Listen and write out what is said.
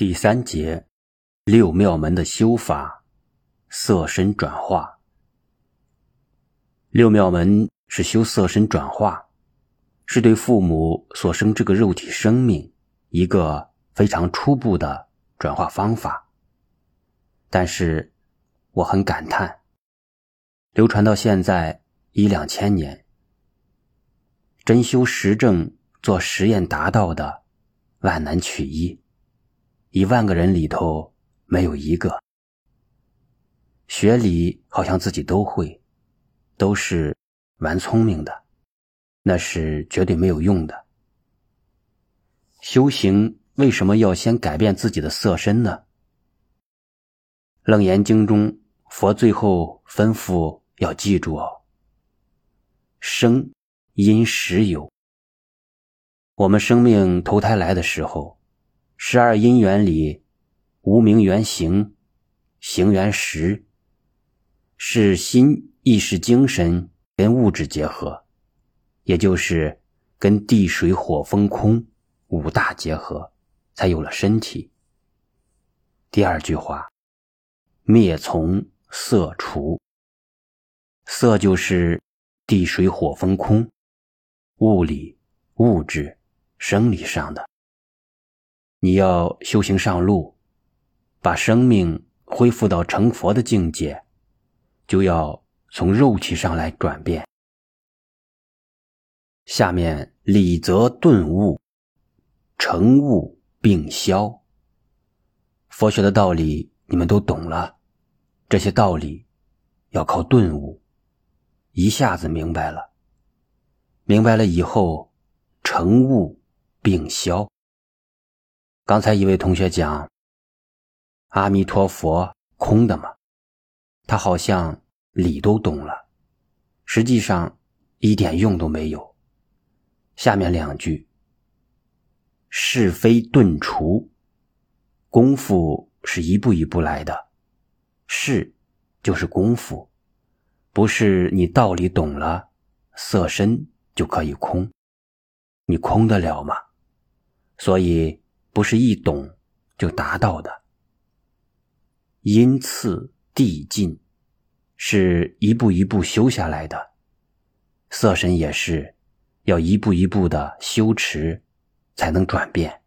第三节，六妙门的修法，色身转化。六妙门是修色身转化，是对父母所生这个肉体生命一个非常初步的转化方法。但是，我很感叹，流传到现在一两千年，真修实证做实验达到的，万难取一。一万个人里头没有一个学理，好像自己都会，都是玩聪明的，那是绝对没有用的。修行为什么要先改变自己的色身呢？《楞严经》中，佛最后吩咐要记住哦：生因时有，我们生命投胎来的时候。十二因缘里，无名缘行，行缘识，是心、意识、精神跟物质结合，也就是跟地、水、火、风、空五大结合，才有了身体。第二句话，灭从色除，色就是地、水、火、风、空，物理、物质、生理上的。你要修行上路，把生命恢复到成佛的境界，就要从肉体上来转变。下面理则顿悟，成悟并消。佛学的道理你们都懂了，这些道理要靠顿悟，一下子明白了。明白了以后，成悟并消。刚才一位同学讲：“阿弥陀佛，空的嘛。”他好像理都懂了，实际上一点用都没有。下面两句：“是非顿除，功夫是一步一步来的。是就是功夫，不是你道理懂了，色身就可以空。你空得了吗？所以。”不是一懂就达到的，因次递进，是一步一步修下来的。色身也是要一步一步的修持，才能转变。